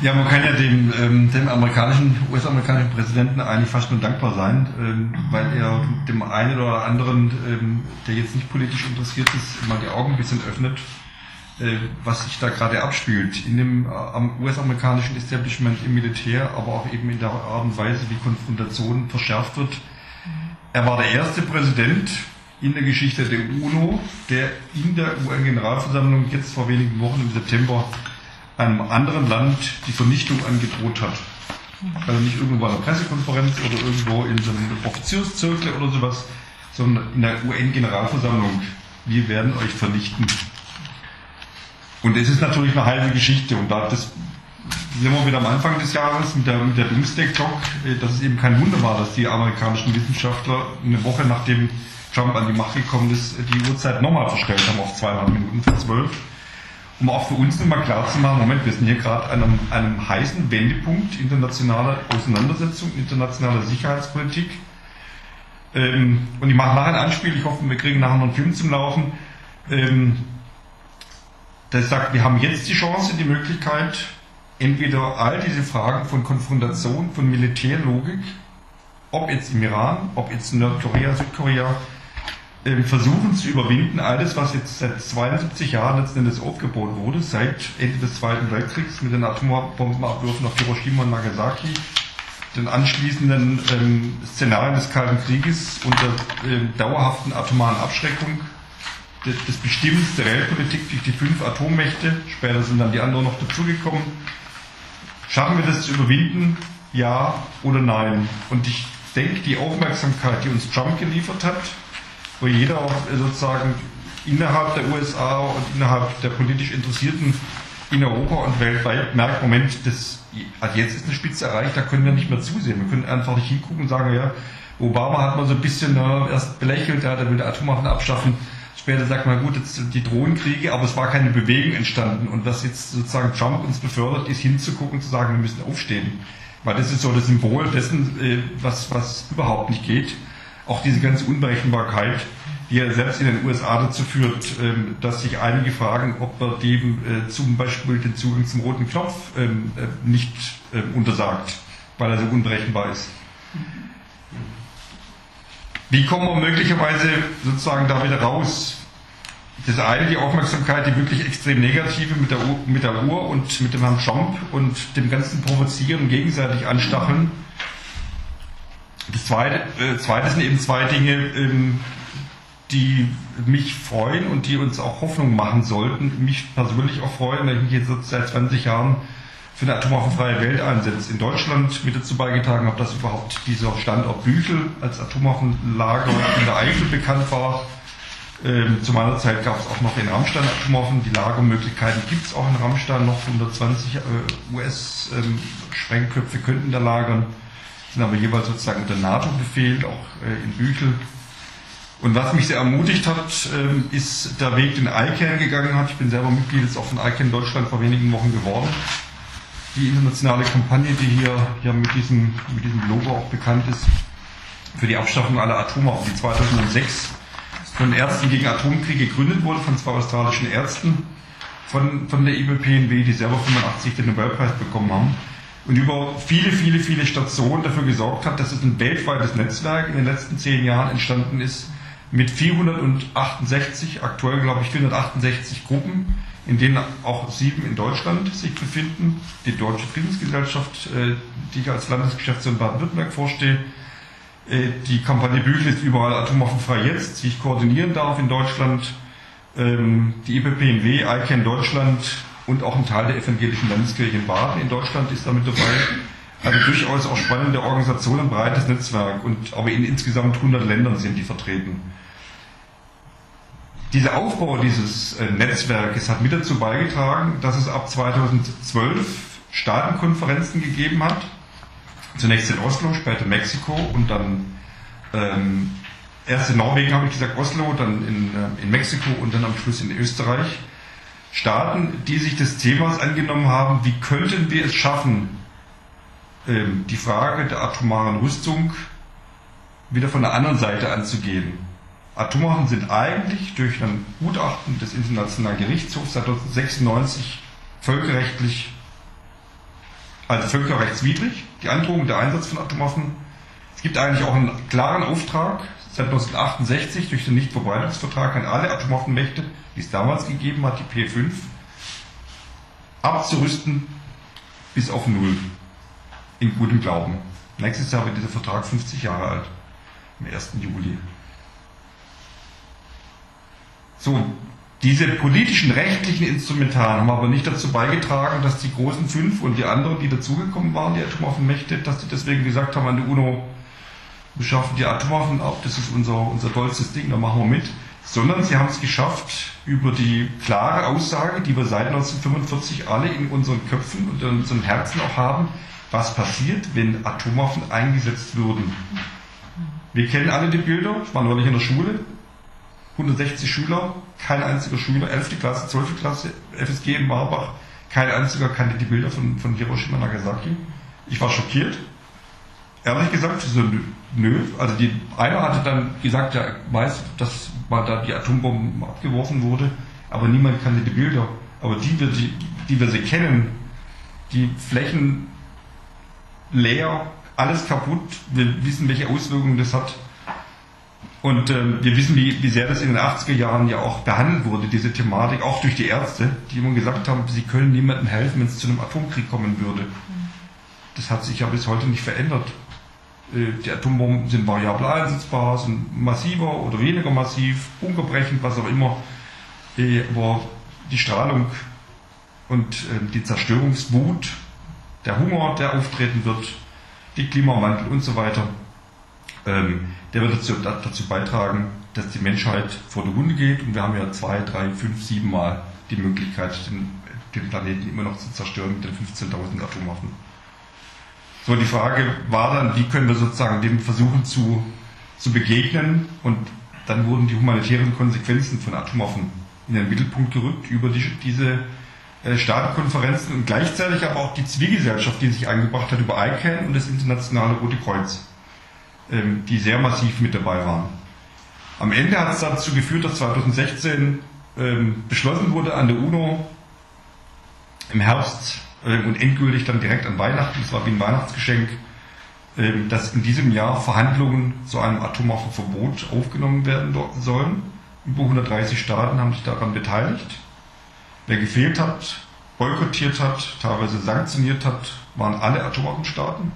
Ja, man kann ja dem, ähm, dem amerikanischen, US-amerikanischen Präsidenten eigentlich fast nur dankbar sein, ähm, weil er dem einen oder anderen, ähm, der jetzt nicht politisch interessiert ist, mal die Augen ein bisschen öffnet, äh, was sich da gerade abspielt. In dem äh, US-amerikanischen Establishment im Militär, aber auch eben in der Art und Weise, wie Konfrontation verschärft wird. Er war der erste Präsident in der Geschichte der UNO, der in der UN-Generalversammlung jetzt vor wenigen Wochen im September einem anderen Land die Vernichtung angedroht hat. Also nicht irgendwo bei einer Pressekonferenz oder irgendwo in so einem Offizierszirkel oder sowas, sondern in der UN-Generalversammlung. Wir werden euch vernichten. Und es ist natürlich eine halbe Geschichte und da das sind wir wieder am Anfang des Jahres mit der, mit der Doomsday Clock, äh, dass es eben kein Wunder war, dass die amerikanischen Wissenschaftler eine Woche nachdem Trump an die Macht gekommen ist, die Uhrzeit nochmal verstellt haben auf 200 Minuten für 12 um auch für uns nochmal klar zu machen, Moment, wir sind hier gerade an einem, einem heißen Wendepunkt internationaler Auseinandersetzung, internationaler Sicherheitspolitik. Ähm, und ich mache nachher ein Anspiel, ich hoffe, wir kriegen nachher noch einen Film zum Laufen. Ähm, der sagt, wir haben jetzt die Chance, die Möglichkeit, entweder all diese Fragen von Konfrontation, von Militärlogik, ob jetzt im Iran, ob jetzt in Nordkorea, Südkorea, ähm, versuchen zu überwinden, alles, was jetzt seit 72 Jahren letzten Endes aufgebaut wurde, seit Ende des Zweiten Weltkriegs mit den Atombombenabwürfen auf Hiroshima und Nagasaki, den anschließenden ähm, Szenarien des Kalten Krieges und der ähm, dauerhaften atomaren Abschreckung, des, des Bestimmens der Weltpolitik durch die fünf Atommächte, später sind dann die anderen noch dazugekommen. Schaffen wir das zu überwinden? Ja oder nein? Und ich denke, die Aufmerksamkeit, die uns Trump geliefert hat, wo jeder auch sozusagen innerhalb der USA und innerhalb der politisch Interessierten in Europa und weltweit merkt, Moment, das, also jetzt ist eine Spitze erreicht, da können wir nicht mehr zusehen. Wir können einfach nicht hingucken und sagen, ja, Obama hat mal so ein bisschen äh, erst belächelt, ja, der will die Atomwaffen abschaffen. Später sagt man, gut, jetzt die Drohnenkriege, aber es war keine Bewegung entstanden. Und was jetzt sozusagen Trump uns befördert, ist hinzugucken, zu sagen, wir müssen aufstehen. Weil das ist so das Symbol dessen, äh, was, was überhaupt nicht geht auch diese ganze Unberechenbarkeit, die ja selbst in den USA dazu führt, ähm, dass sich einige fragen, ob man dem äh, zum Beispiel den Zugang zum roten Knopf ähm, äh, nicht ähm, untersagt, weil er so unberechenbar ist. Wie kommen wir möglicherweise sozusagen da wieder raus? Das eine, die Aufmerksamkeit, die wirklich extrem negative mit der, mit der Uhr und mit dem Herrn Trump und dem ganzen Provozieren, gegenseitig anstacheln das zweite, äh, zweite sind eben zwei Dinge, ähm, die mich freuen und die uns auch Hoffnung machen sollten. Mich persönlich auch freuen, weil ich mich jetzt seit 20 Jahren für eine atomwaffenfreie Welt einsetze. In Deutschland mit dazu beigetragen habe, dass überhaupt dieser Standort Büchel als Atomwaffenlager in der Eifel bekannt war. Ähm, zu meiner Zeit gab es auch noch in Rammstein Atomwaffen. Die Lagermöglichkeiten gibt es auch in Rammstein. Noch 120 äh, US-Sprengköpfe könnten da lagern sind aber jeweils sozusagen unter NATO-Befehl, auch äh, in Büchel. Und was mich sehr ermutigt hat, ähm, ist der Weg, den ICANN gegangen hat. Ich bin selber Mitglied jetzt auch von ICANN Deutschland vor wenigen Wochen geworden. Die internationale Kampagne, die hier ja mit diesem, mit diesem Logo auch bekannt ist, für die Abschaffung aller Atomwaffen, die 2006 von Ärzten gegen Atomkrieg gegründet wurde, von zwei australischen Ärzten, von, von der IBPNW, die selber 85 den Nobelpreis bekommen haben und über viele, viele, viele Stationen dafür gesorgt hat, dass es ein weltweites Netzwerk in den letzten zehn Jahren entstanden ist mit 468, aktuell glaube ich 468 Gruppen, in denen auch sieben in Deutschland sich befinden. Die Deutsche Friedensgesellschaft, äh, die ich als Landesgeschäftsführer in Baden-Württemberg vorstehe. Äh, die Kampagne Büchel ist überall atomwaffenfrei jetzt, die ich koordinieren darf in Deutschland. Ähm, die IPPNW, ICANN Deutschland, und auch ein Teil der evangelischen Landeskirche in Baden in Deutschland ist damit dabei. Also durchaus auch spannende Organisation, ein breites Netzwerk und aber in insgesamt 100 Ländern sind die vertreten. Dieser Aufbau dieses äh, Netzwerkes hat mit dazu beigetragen, dass es ab 2012 Staatenkonferenzen gegeben hat. Zunächst in Oslo, später Mexiko und dann ähm, erst in Norwegen habe ich gesagt Oslo, dann in, äh, in Mexiko und dann am Schluss in Österreich. Staaten, die sich des Themas angenommen haben, wie könnten wir es schaffen, ähm, die Frage der atomaren Rüstung wieder von der anderen Seite anzugehen. Atomwaffen sind eigentlich durch ein Gutachten des Internationalen Gerichtshofs 1996 völkerrechtlich also völkerrechtswidrig, die Androhung der Einsatz von Atomwaffen. Es gibt eigentlich auch einen klaren Auftrag seit 1968 durch den Nichtverbreitungsvertrag an alle Atomwaffenmächte, die es damals gegeben hat, die P5, abzurüsten bis auf Null. In gutem Glauben. Nächstes Jahr wird dieser Vertrag 50 Jahre alt. Am 1. Juli. So, diese politischen, rechtlichen Instrumentarien haben aber nicht dazu beigetragen, dass die großen fünf und die anderen, die dazugekommen waren, die Atomwaffenmächte, dass die deswegen gesagt haben an der UNO, wir schaffen die Atomwaffen ab, das ist unser, unser tollstes Ding, da machen wir mit. Sondern sie haben es geschafft, über die klare Aussage, die wir seit 1945 alle in unseren Köpfen und in unseren Herzen auch haben, was passiert, wenn Atomwaffen eingesetzt würden. Wir kennen alle die Bilder, ich war neulich in der Schule, 160 Schüler, kein einziger Schüler, 11. Klasse, 12. Klasse, FSG in Marbach, kein einziger kannte die Bilder von, von Hiroshima Nagasaki. Ich war schockiert. Ehrlich gesagt, so, nö. Also die, einer hatte dann gesagt, ja, weiß, dass mal da die Atombomben abgeworfen wurde, aber niemand kannte die Bilder. Aber die wir, die, die wir sie kennen, die Flächen leer, alles kaputt, wir wissen, welche Auswirkungen das hat. Und äh, wir wissen, wie, wie sehr das in den 80er Jahren ja auch behandelt wurde, diese Thematik, auch durch die Ärzte, die immer gesagt haben, sie können niemandem helfen, wenn es zu einem Atomkrieg kommen würde. Das hat sich ja bis heute nicht verändert. Äh, die Atombomben sind variabel einsetzbar, sind massiver oder weniger massiv, bunkerbrechend, was auch immer. Äh, aber die Strahlung und äh, die Zerstörungswut, der Hunger, der auftreten wird, die Klimawandel und so weiter, ähm, der wird dazu, dazu beitragen, dass die Menschheit vor der Hunde geht. Und wir haben ja zwei, drei, fünf, sieben Mal die Möglichkeit, den, den Planeten immer noch zu zerstören mit den 15.000 Atomwaffen. So, die Frage war dann, wie können wir sozusagen dem versuchen zu, zu begegnen? Und dann wurden die humanitären Konsequenzen von Atomwaffen in den Mittelpunkt gerückt über die, diese äh, Staatenkonferenzen und gleichzeitig aber auch die Zivilgesellschaft, die sich eingebracht hat über ICANN und das Internationale Rote Kreuz. Ähm, die sehr massiv mit dabei waren. Am Ende hat es dazu geführt, dass 2016 ähm, beschlossen wurde an der UNO im Herbst und endgültig dann direkt an Weihnachten, das war wie ein Weihnachtsgeschenk, dass in diesem Jahr Verhandlungen zu einem Atomwaffenverbot aufgenommen werden sollen. Über 130 Staaten haben sich daran beteiligt. Wer gefehlt hat, boykottiert hat, teilweise sanktioniert hat, waren alle Atomwaffenstaaten.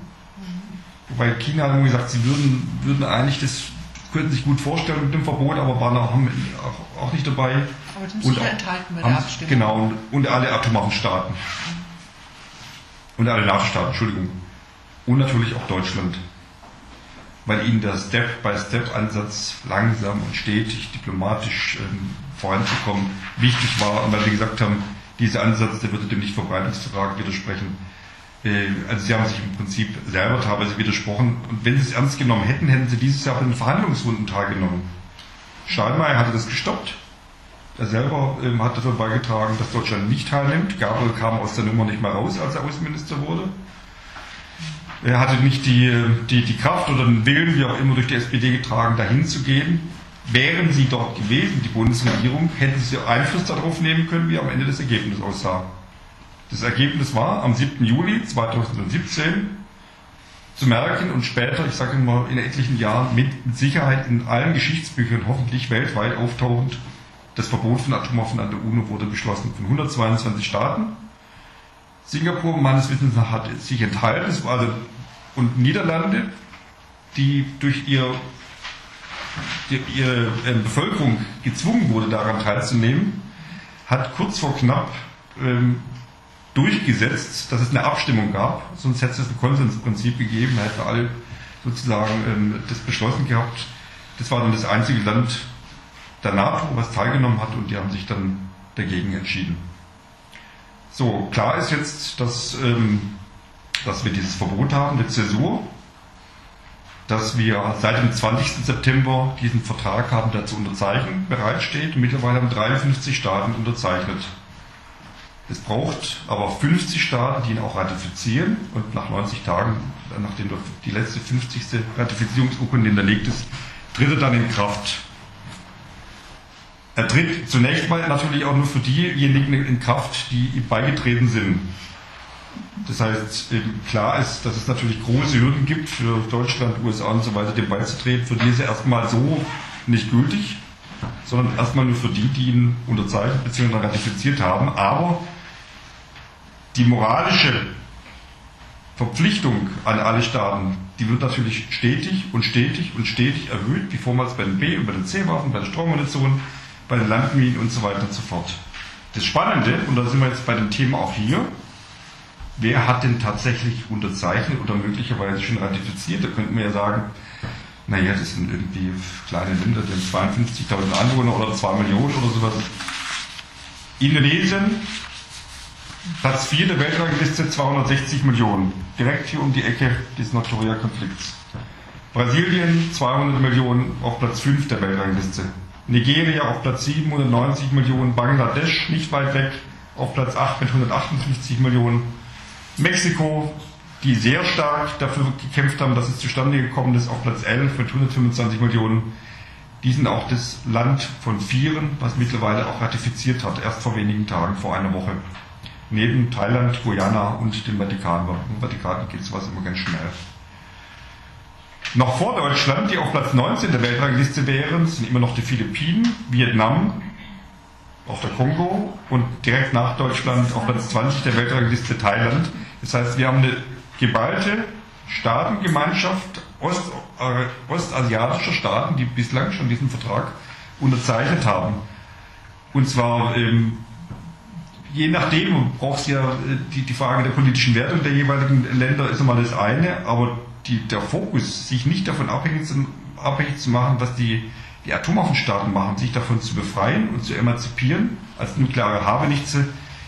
Wobei China hat gesagt, sie würden, würden eigentlich das, könnten sich gut vorstellen mit dem Verbot, aber waren auch, auch, auch nicht dabei. Aber die ja enthalten bei der Abstimmung. Genau, und, und alle Atomwaffenstaaten. Und alle NATO-Staaten, Entschuldigung. Und natürlich auch Deutschland. Weil ihnen der Step-by-Step-Ansatz langsam und stetig diplomatisch ähm, voranzukommen wichtig war und weil sie gesagt haben, dieser Ansatz, der würde dem Nichtverbreitungsvertrag widersprechen äh, also sie haben sich im Prinzip selber teilweise widersprochen. Und wenn sie es ernst genommen hätten, hätten sie dieses Jahr bei den Verhandlungsrunden teilgenommen. Steinmeier hatte das gestoppt. Er selber ähm, hat dafür beigetragen, dass Deutschland nicht teilnimmt. Gabriel kam aus der Nummer nicht mehr raus, als er Außenminister wurde. Er hatte nicht die, die, die Kraft oder den Willen, wie auch immer durch die SPD getragen, dahin zu gehen. Wären sie dort gewesen, die Bundesregierung, hätten sie Einfluss darauf nehmen können, wie am Ende das Ergebnis aussah. Das Ergebnis war am 7. Juli 2017 zu merken und später, ich sage mal in etlichen Jahren, mit Sicherheit in allen Geschichtsbüchern hoffentlich weltweit auftauchend, das Verbot von Atomwaffen an der UNO wurde beschlossen von 122 Staaten. Singapur meines Wissens hat sich enthalten, es war also, und Niederlande, die durch ihr, die, ihre äh, Bevölkerung gezwungen wurde, daran teilzunehmen, hat kurz vor knapp ähm, durchgesetzt, dass es eine Abstimmung gab, sonst hätte es ein Konsensprinzip gegeben, hätte alle sozusagen ähm, das beschlossen gehabt. Das war dann das einzige Land der NATO, was teilgenommen hat und die haben sich dann dagegen entschieden. So, klar ist jetzt, dass, ähm, dass wir dieses Verbot haben, eine Zäsur, dass wir seit dem 20. September diesen Vertrag haben, der zu unterzeichnen bereitsteht. Mittlerweile haben 53 Staaten unterzeichnet. Es braucht aber 50 Staaten, die ihn auch ratifizieren und nach 90 Tagen, nachdem die letzte 50. Ratifizierungsurkunde hinterlegt ist, tritt er dann in Kraft. Er tritt zunächst mal natürlich auch nur für diejenigen in Kraft, die ihm beigetreten sind. Das heißt, klar ist, dass es natürlich große Hürden gibt für Deutschland, USA und so weiter, dem beizutreten. Für die ist er erstmal so nicht gültig, sondern erstmal nur für die, die ihn unterzeichnet bzw. ratifiziert haben. Aber die moralische Verpflichtung an alle Staaten, die wird natürlich stetig und stetig und stetig erhöht, wie vormals bei den B- und bei den C-Waffen, bei den Streumunition, bei den Landminen und so weiter und so fort. Das Spannende, und da sind wir jetzt bei dem Thema auch hier, wer hat denn tatsächlich unterzeichnet oder möglicherweise schon ratifiziert? Da könnten wir ja sagen, naja, das sind irgendwie kleine Länder, die haben 52.000 Einwohner oder 2 Millionen oder sowas. Indonesien, Platz 4 der Weltrangliste, 260 Millionen. Direkt hier um die Ecke des Nordkorea-Konflikts. Brasilien, 200 Millionen, auf Platz 5 der Weltrangliste. Nigeria auf Platz 790 Millionen. Bangladesch, nicht weit weg, auf Platz 8 mit 158 Millionen. Mexiko, die sehr stark dafür gekämpft haben, dass es zustande gekommen ist, auf Platz 11 mit 125 Millionen. Die sind auch das Land von Vieren, was mittlerweile auch ratifiziert hat, erst vor wenigen Tagen, vor einer Woche. Neben Thailand, Guyana und dem Vatikan. Im Vatikan geht sowas immer ganz schnell. Noch vor Deutschland, die auf Platz 19 der Weltrangliste wären, sind immer noch die Philippinen, Vietnam, auch der Kongo und direkt nach Deutschland auf Platz 20 der Weltrangliste Thailand. Das heißt, wir haben eine geballte Staatengemeinschaft Ost, äh, ostasiatischer Staaten, die bislang schon diesen Vertrag unterzeichnet haben. Und zwar ähm, je nachdem, du brauchst ja äh, die, die Frage der politischen Wertung der jeweiligen Länder ist immer das eine, aber die, der Fokus, sich nicht davon abhängig zu, abhängig zu machen, was die, die Atomwaffenstaaten machen, sich davon zu befreien und zu emanzipieren, als nukleare Habenichtse,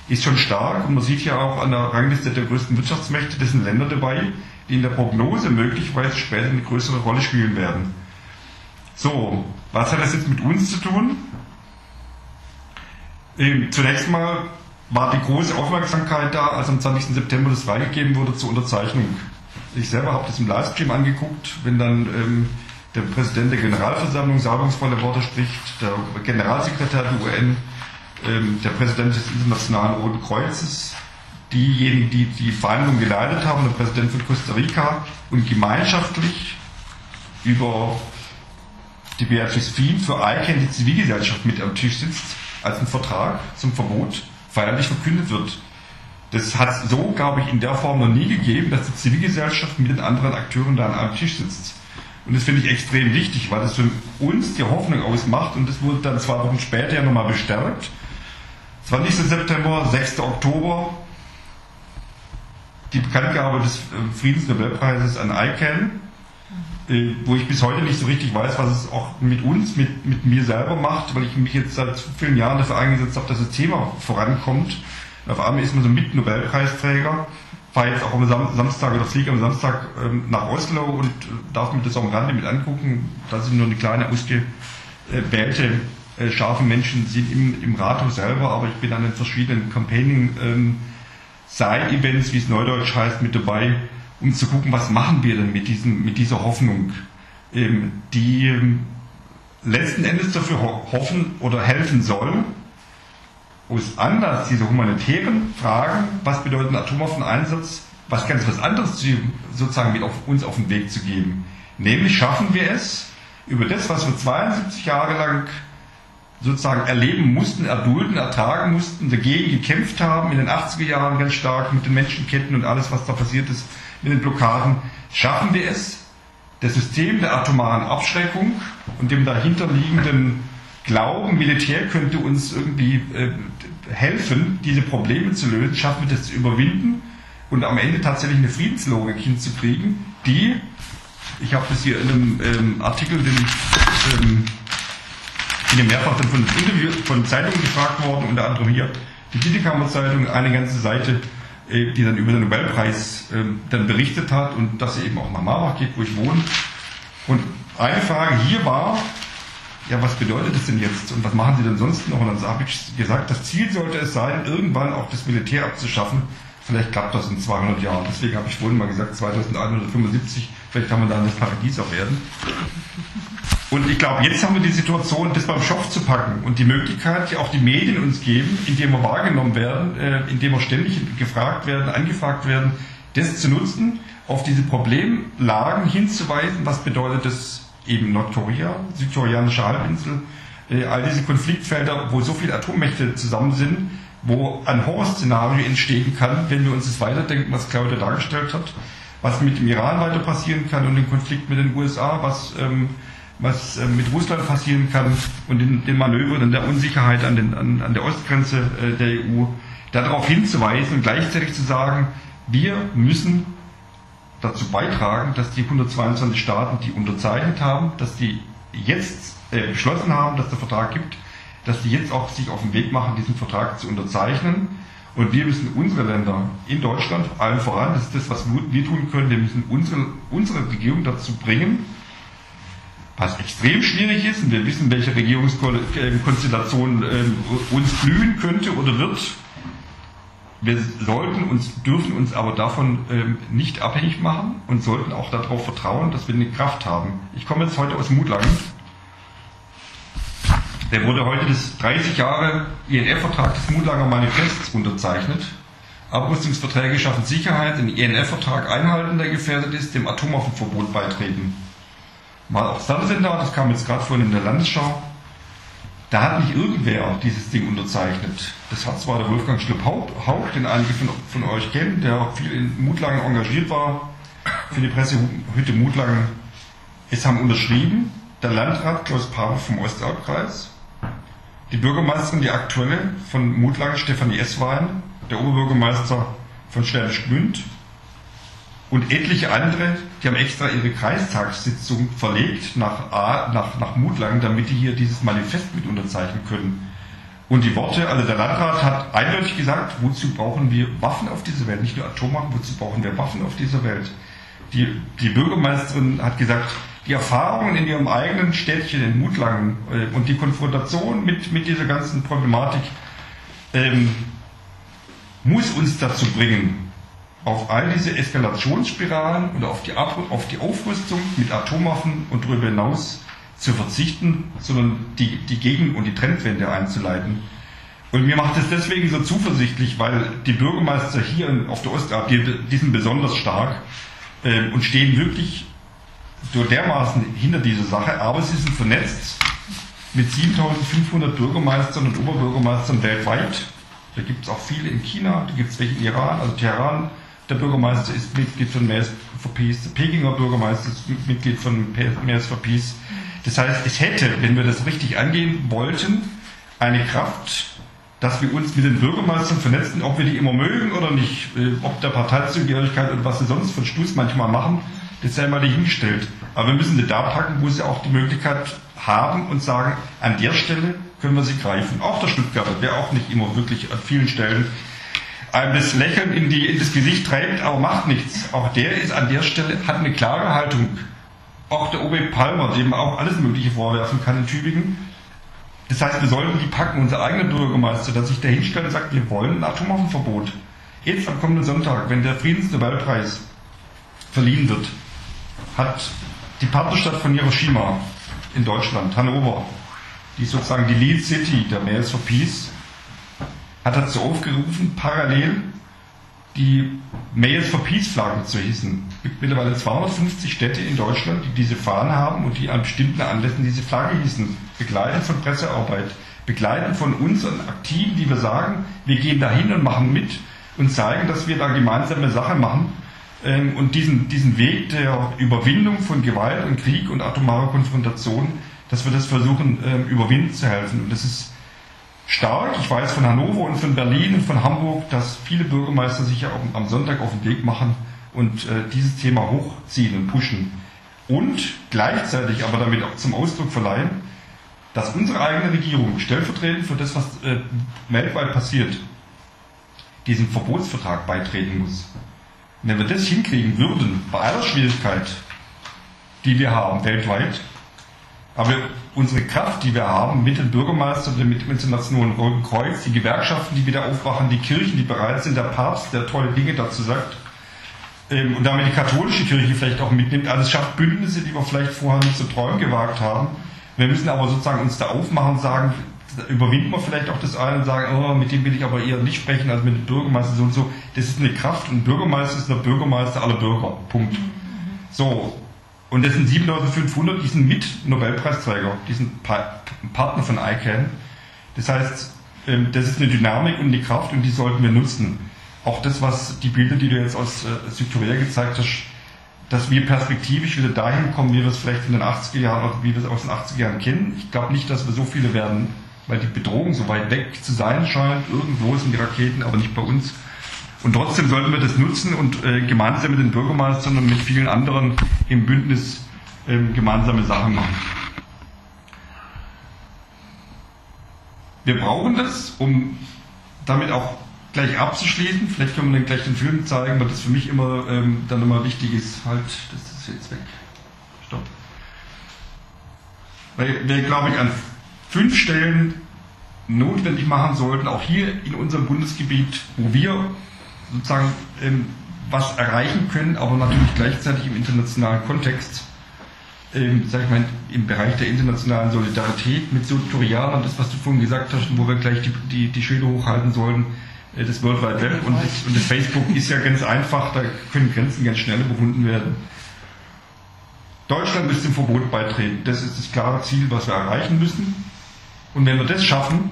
ist schon stark. Und man sieht ja auch an der Rangliste der größten Wirtschaftsmächte, das sind Länder dabei, die in der Prognose möglicherweise später eine größere Rolle spielen werden. So, was hat das jetzt mit uns zu tun? Ähm, zunächst mal war die große Aufmerksamkeit da, als am 20. September das freigegeben wurde zur Unterzeichnung. Ich selber habe das im Livestream angeguckt, wenn dann ähm, der Präsident der Generalversammlung salbungsvolle Worte spricht, der Generalsekretär der UN, ähm, der Präsident des Internationalen Roten Kreuzes, diejenigen, die die Verhandlungen geleitet haben, der Präsident von Costa Rica und gemeinschaftlich über die Beatrice Fien für ICANN, die Zivilgesellschaft, mit am Tisch sitzt, als ein Vertrag zum Verbot feierlich verkündet wird. Das hat es so, glaube ich, in der Form noch nie gegeben, dass die Zivilgesellschaft mit den anderen Akteuren da an einem Tisch sitzt. Und das finde ich extrem wichtig, weil das für uns die Hoffnung ausmacht und das wurde dann zwei Wochen später ja nochmal bestärkt. 20. September, 6. Oktober, die Bekanntgabe des äh, Friedensnobelpreises an ICANN, äh, wo ich bis heute nicht so richtig weiß, was es auch mit uns, mit, mit mir selber macht, weil ich mich jetzt seit vielen Jahren dafür eingesetzt habe, dass das Thema vorankommt. Auf einmal ist man so mit Nobelpreisträger, fahre jetzt auch am Samstag oder fliege am Samstag ähm, nach Oslo und äh, darf mir das auch am Rande mit angucken. Da sind nur eine kleine ausgewählte äh, scharfe Menschen sind im, im Rathaus selber, aber ich bin an den verschiedenen Campaigning ähm, Side-Events, wie es neudeutsch heißt, mit dabei, um zu gucken, was machen wir denn mit, diesem, mit dieser Hoffnung, ähm, die ähm, letzten Endes dafür ho hoffen oder helfen soll, aus Anlass dieser humanitären Fragen, was bedeutet ein Atomwaffeneinsatz, was ganz was anderes zu, sozusagen mit auf uns auf den Weg zu geben. Nämlich schaffen wir es, über das, was wir 72 Jahre lang sozusagen erleben mussten, erdulden, ertragen mussten, dagegen gekämpft haben, in den 80er Jahren ganz stark mit den Menschenketten und alles, was da passiert ist, mit den Blockaden, schaffen wir es, das System der atomaren Abschreckung und dem dahinterliegenden Glauben, Militär könnte uns irgendwie äh, helfen, diese Probleme zu lösen, schaffen wir das zu überwinden und am Ende tatsächlich eine Friedenslogik hinzukriegen, die, ich habe das hier in einem ähm, Artikel, den ich ähm, bin ja mehrfach dann von, Interview, von Zeitungen gefragt worden, unter anderem hier die Titelkammer Zeitung, eine ganze Seite, äh, die dann über den Nobelpreis ähm, dann berichtet hat und dass sie eben auch nach Marbach geht, wo ich wohne. Und eine Frage hier war, ja, was bedeutet das denn jetzt und was machen Sie denn sonst noch? Und dann habe ich gesagt, das Ziel sollte es sein, irgendwann auch das Militär abzuschaffen. Vielleicht klappt das in 200 Jahren. Deswegen habe ich vorhin mal gesagt, 2175, vielleicht kann man da in das Paradies auch werden. Und ich glaube, jetzt haben wir die Situation, das beim Schopf zu packen und die Möglichkeit, die auch die Medien uns geben, indem wir wahrgenommen werden, äh, indem wir ständig gefragt werden, angefragt werden, das zu nutzen, auf diese Problemlagen hinzuweisen, was bedeutet das eben Nordkorea, südkoreanische Halbinsel, äh, all diese Konfliktfelder, wo so viele Atommächte zusammen sind, wo ein Horrorszenario entstehen kann, wenn wir uns das weiterdenken, was Claudia dargestellt hat, was mit dem Iran weiter passieren kann und den Konflikt mit den USA, was ähm, was äh, mit Russland passieren kann und den, den Manövern und der Unsicherheit an, den, an, an der Ostgrenze äh, der EU, darauf hinzuweisen und gleichzeitig zu sagen, wir müssen dazu beitragen, dass die 122 Staaten, die unterzeichnet haben, dass die jetzt äh, beschlossen haben, dass der Vertrag gibt, dass die jetzt auch sich auf den Weg machen, diesen Vertrag zu unterzeichnen. Und wir müssen unsere Länder in Deutschland, allen voran, das ist das, was wir tun können, wir müssen unsere, unsere Regierung dazu bringen, was extrem schwierig ist, und wir wissen, welche Regierungskonstellation äh, uns blühen könnte oder wird. Wir sollten uns, dürfen uns aber davon ähm, nicht abhängig machen und sollten auch darauf vertrauen, dass wir eine Kraft haben. Ich komme jetzt heute aus Mutlangen. Der wurde heute das 30 Jahre INF-Vertrag des Mutlanger Manifests unterzeichnet. Abrüstungsverträge schaffen Sicherheit, den INF-Vertrag einhalten, der gefährdet ist, dem Atomwaffenverbot beitreten mal aufs Landesender, das kam jetzt gerade vorhin in der Landesschau, da hat nicht irgendwer dieses Ding unterzeichnet. Das hat zwar der Wolfgang Schlipp-Haupt, den einige von, von, euch kennen, der viel in Mutlangen engagiert war, für die Pressehütte Mutlangen. Es haben unterschrieben der Landrat Klaus Pavel vom Ostalbkreis, die Bürgermeisterin, die aktuelle von Mutlangen, Stefanie Esswein, der Oberbürgermeister von Schwäbisch Gmünd, und etliche andere, die haben extra ihre Kreistagssitzung verlegt nach, A, nach, nach Mutlang, damit die hier dieses Manifest mit unterzeichnen können. Und die Worte, also der Landrat hat eindeutig gesagt, wozu brauchen wir Waffen auf dieser Welt, nicht nur Atomwaffen, wozu brauchen wir Waffen auf dieser Welt. Die, die Bürgermeisterin hat gesagt, die Erfahrungen in ihrem eigenen Städtchen in Mutlangen äh, und die Konfrontation mit, mit dieser ganzen Problematik ähm, muss uns dazu bringen, auf all diese Eskalationsspiralen und auf die, auf die Aufrüstung mit Atomwaffen und darüber hinaus zu verzichten, sondern die, die Gegen- und die Trendwende einzuleiten. Und mir macht es deswegen so zuversichtlich, weil die Bürgermeister hier auf der Ostalb, die, die sind besonders stark äh, und stehen wirklich so dermaßen hinter dieser Sache, aber sie sind vernetzt mit 7500 Bürgermeistern und Oberbürgermeistern weltweit. Da gibt es auch viele in China, da gibt es welche in Iran, also Teheran, der Bürgermeister ist Mitglied von Mayors for Peace, der Pekinger Bürgermeister ist Mitglied von Mayors for Peace. Das heißt, es hätte, wenn wir das richtig angehen wollten, eine Kraft, dass wir uns mit den Bürgermeistern vernetzen, ob wir die immer mögen oder nicht, äh, ob der Parteizugehörigkeit oder was sie sonst von Stuß manchmal machen, das sei mal dahingestellt. Aber wir müssen sie da packen, wo sie auch die Möglichkeit haben und sagen, an der Stelle können wir sie greifen. Auch der Stuttgarter, der auch nicht immer wirklich an vielen Stellen einem das Lächeln in, die, in das Gesicht trägt, aber macht nichts. Auch der ist an der Stelle, hat eine klare Haltung. Auch der OB Palmer, dem man auch alles Mögliche vorwerfen kann in Tübingen. Das heißt, wir sollten die packen, unser eigener Bürgermeister, der sich da hinstellt und sagt, wir wollen ein Atomwaffenverbot. Jetzt am kommenden Sonntag, wenn der Friedensnobelpreis verliehen wird, hat die Partnerstadt von Hiroshima in Deutschland, Hannover, die sozusagen die Lead City der Mayors for Peace, hat dazu aufgerufen, parallel die Mayors for Peace Flaggen zu hissen. Es gibt mittlerweile 250 Städte in Deutschland, die diese Fahnen haben und die an bestimmten Anlässen diese Flagge hissen. Begleitet von Pressearbeit, begleitet von unseren Aktiven, die wir sagen, wir gehen dahin und machen mit und zeigen, dass wir da gemeinsame Sache machen ähm, und diesen, diesen Weg der Überwindung von Gewalt und Krieg und atomarer Konfrontation, dass wir das versuchen, ähm, überwinden zu helfen. Und das ist stark. Ich weiß von Hannover und von Berlin und von Hamburg, dass viele Bürgermeister sich ja am Sonntag auf den Weg machen und äh, dieses Thema hochziehen und pushen. Und gleichzeitig aber damit auch zum Ausdruck verleihen, dass unsere eigene Regierung stellvertretend für das, was äh, weltweit passiert, diesem Verbotsvertrag beitreten muss. Und wenn wir das hinkriegen würden, bei aller Schwierigkeit, die wir haben weltweit, aber unsere Kraft, die wir haben, mit den Bürgermeistern, mit dem Internationalen Roten Kreuz, die Gewerkschaften, die wieder aufwachen, die Kirchen, die bereit sind, der Papst, der tolle Dinge dazu sagt, ähm, und damit die katholische Kirche vielleicht auch mitnimmt. Also es schafft Bündnisse, die wir vielleicht vorher nicht zu träumen gewagt haben. Wir müssen aber sozusagen uns da aufmachen und sagen, überwinden wir vielleicht auch das eine und sagen, oh, mit dem will ich aber eher nicht sprechen als mit dem Bürgermeister so und so. Das ist eine Kraft und Bürgermeister ist der Bürgermeister aller Bürger. Punkt. So. Und das sind 7500, die sind mit Nobelpreisträger, die sind Partner von ICANN. Das heißt, ähm, das ist eine Dynamik und eine Kraft und die sollten wir nutzen. Auch das, was die Bilder, die du jetzt aus äh, Südkorea gezeigt hast, dass wir perspektivisch wieder dahin kommen, wie wir es vielleicht in den 80er Jahren, wie wir es aus den 80er Jahren kennen. Ich glaube nicht, dass wir so viele werden weil die Bedrohung so weit weg zu sein scheint. Irgendwo sind die Raketen, aber nicht bei uns. Und trotzdem sollten wir das nutzen und äh, gemeinsam mit den Bürgermeistern und mit vielen anderen im Bündnis äh, gemeinsame Sachen machen. Wir brauchen das, um damit auch gleich abzuschließen. Vielleicht können wir dann gleich den Film zeigen, weil das für mich immer ähm, dann immer wichtig ist. Halt, das ist jetzt weg. Stopp. Weil wir, glaube ich, an fünf Stellen notwendig machen sollten, auch hier in unserem Bundesgebiet, wo wir sozusagen ähm, was erreichen können, aber natürlich gleichzeitig im internationalen Kontext, ähm, sag ich mal, im Bereich der internationalen Solidarität mit Südkoreanern, das, was du vorhin gesagt hast, wo wir gleich die, die, die Schilder hochhalten sollen, äh, das World Wide Web und das, und das Facebook ist ja ganz einfach, da können Grenzen ganz schnell überwunden werden. Deutschland müsste dem Verbot beitreten. Das ist das klare Ziel, was wir erreichen müssen. Und wenn wir das schaffen,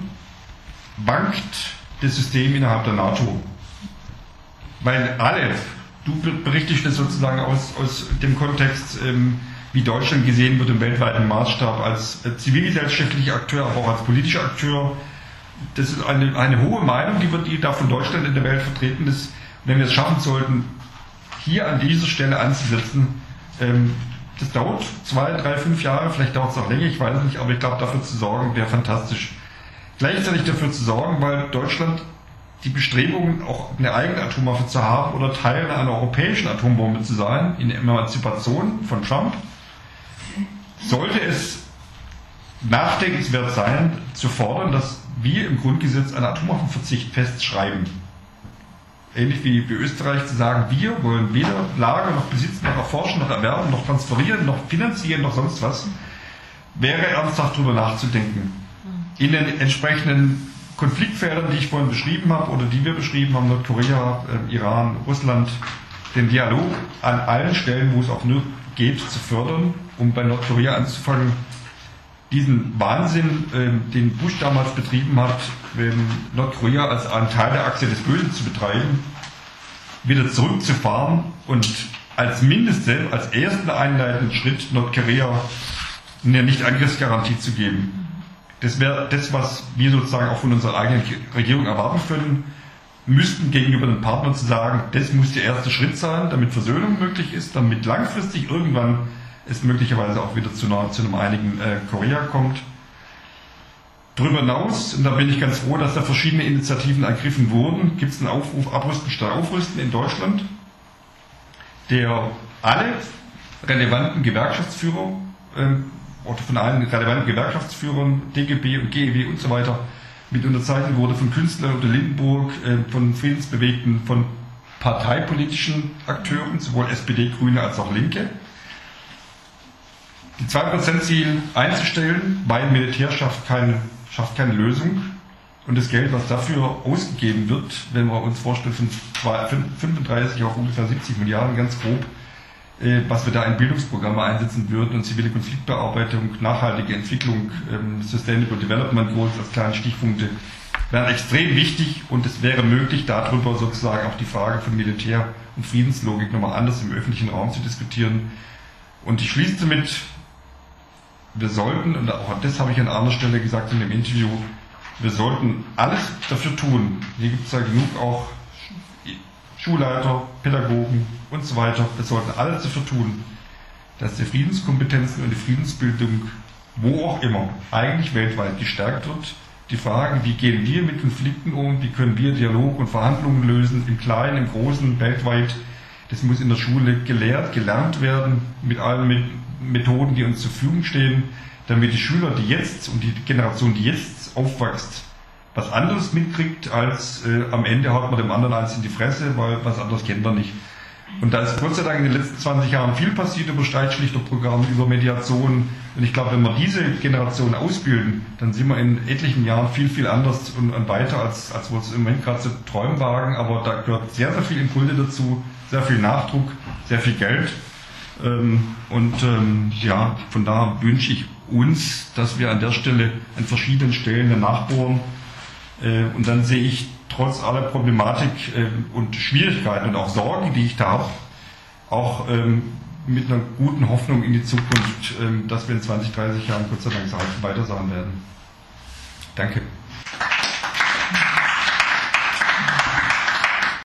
wankt das System innerhalb der NATO. Weil alle, du berichtest das sozusagen aus, aus dem Kontext, ähm, wie Deutschland gesehen wird im weltweiten Maßstab als äh, zivilgesellschaftlicher Akteur, aber auch als politischer Akteur. Das ist eine, eine hohe Meinung, die, wird, die da von Deutschland in der Welt vertreten ist. Wenn wir es schaffen sollten, hier an dieser Stelle anzusetzen, ähm, das dauert zwei, drei, fünf Jahre, vielleicht dauert es auch länger, ich weiß nicht, aber ich glaube, dafür zu sorgen, wäre fantastisch. Gleichzeitig dafür zu sorgen, weil Deutschland die Bestrebungen, auch eine eigene Atomwaffe zu haben oder Teil einer europäischen Atombombe zu sein, in Emanzipation von Trump, sollte es nachdenkenswert sein, zu fordern, dass wir im Grundgesetz einen Atomwaffenverzicht festschreiben ähnlich wie, wie Österreich, zu sagen, wir wollen weder Lager noch besitzen, noch erforschen, noch erwerben, noch transferieren, noch finanzieren, noch sonst was, wäre ernsthaft darüber nachzudenken. In den entsprechenden Konfliktfeldern, die ich vorhin beschrieben habe oder die wir beschrieben haben, Nordkorea, äh, Iran, Russland, den Dialog an allen Stellen, wo es auch nur geht, zu fördern, um bei Nordkorea anzufangen, diesen Wahnsinn, äh, den Bush damals betrieben hat, Nordkorea als einen Teil der Achse des Bösen zu betreiben, wieder zurückzufahren und als mindeste, als ersten einleitenden Schritt Nordkorea eine Nicht-Angriffsgarantie zu geben. Das wäre das, was wir sozusagen auch von unserer eigenen Regierung erwarten können, müssten gegenüber den Partnern zu sagen, das muss der erste Schritt sein, damit Versöhnung möglich ist, damit langfristig irgendwann es möglicherweise auch wieder zu, zu einem einigen äh, Korea kommt. Darüber hinaus, und da bin ich ganz froh, dass da verschiedene Initiativen ergriffen wurden, gibt es einen Aufruf Abrüsten statt Aufrüsten in Deutschland, der alle relevanten Gewerkschaftsführer äh, oder von allen relevanten Gewerkschaftsführern, DGB und GEW und so weiter, mit unterzeichnet wurde von Künstlern unter Lindenburg, äh, von Friedensbewegten, von parteipolitischen Akteuren, sowohl SPD, Grüne als auch Linke die 2%-Ziel einzustellen, weil Militär schafft keine, schafft keine Lösung. Und das Geld, was dafür ausgegeben wird, wenn wir uns vorstellen, von 35 auf ungefähr 70 Milliarden, ganz grob, was wir da in Bildungsprogramme einsetzen würden und zivile Konfliktbearbeitung, nachhaltige Entwicklung, ähm, Sustainable Development Goals als kleine Stichpunkte, wären extrem wichtig und es wäre möglich, darüber sozusagen auch die Frage von Militär und Friedenslogik nochmal anders im öffentlichen Raum zu diskutieren. Und ich schließe damit wir sollten, und auch das habe ich an anderer Stelle gesagt in dem Interview, wir sollten alles dafür tun. Hier gibt es ja genug auch Schulleiter, Pädagogen und so weiter. Wir sollten alles dafür tun, dass die Friedenskompetenzen und die Friedensbildung, wo auch immer, eigentlich weltweit gestärkt wird. Die Fragen, wie gehen wir mit Konflikten um, wie können wir Dialog und Verhandlungen lösen, im Kleinen, im Großen, weltweit, das muss in der Schule gelehrt, gelernt werden, mit allen Methoden, die uns zur Verfügung stehen, damit die Schüler, die jetzt und die Generation, die jetzt aufwächst, was anderes mitkriegt, als äh, am Ende haut man dem anderen eins in die Fresse, weil was anderes kennt er nicht. Und da ist Gott sei Dank in den letzten 20 Jahren viel passiert über Streitschlichterprogramme, über Mediation. Und ich glaube, wenn wir diese Generation ausbilden, dann sind wir in etlichen Jahren viel, viel anders und, weiter, als, als wir es im Moment gerade zu träumen wagen. Aber da gehört sehr, sehr viel Impulse dazu, sehr viel Nachdruck, sehr viel Geld. Ähm, und ähm, ja, von daher wünsche ich uns, dass wir an der Stelle an verschiedenen Stellen nachbohren. Äh, und dann sehe ich trotz aller Problematik äh, und Schwierigkeiten und auch Sorgen, die ich da habe, auch ähm, mit einer guten Hoffnung in die Zukunft, ähm, dass wir in 20, 30 Jahren Gott sei Dank weiter sein werden. Danke.